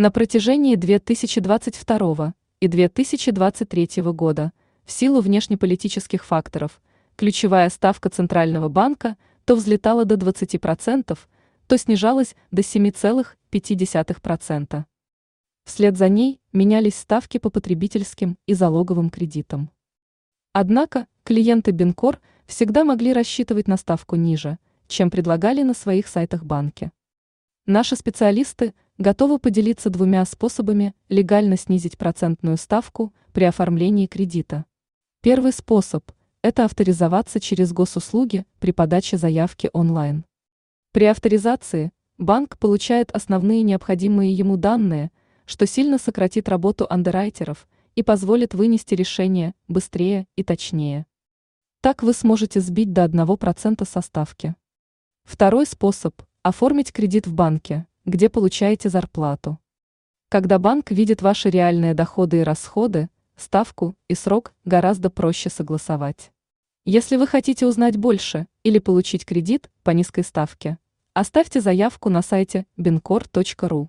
На протяжении 2022 и 2023 года в силу внешнеполитических факторов ключевая ставка Центрального банка то взлетала до 20%, то снижалась до 7,5%. Вслед за ней менялись ставки по потребительским и залоговым кредитам. Однако клиенты Бинкор всегда могли рассчитывать на ставку ниже, чем предлагали на своих сайтах банки. Наши специалисты готовы поделиться двумя способами легально снизить процентную ставку при оформлении кредита. Первый способ – это авторизоваться через госуслуги при подаче заявки онлайн. При авторизации банк получает основные необходимые ему данные, что сильно сократит работу андеррайтеров и позволит вынести решение быстрее и точнее. Так вы сможете сбить до 1% со ставки. Второй способ Оформить кредит в банке, где получаете зарплату. Когда банк видит ваши реальные доходы и расходы, ставку и срок гораздо проще согласовать. Если вы хотите узнать больше или получить кредит по низкой ставке, оставьте заявку на сайте bincor.ru.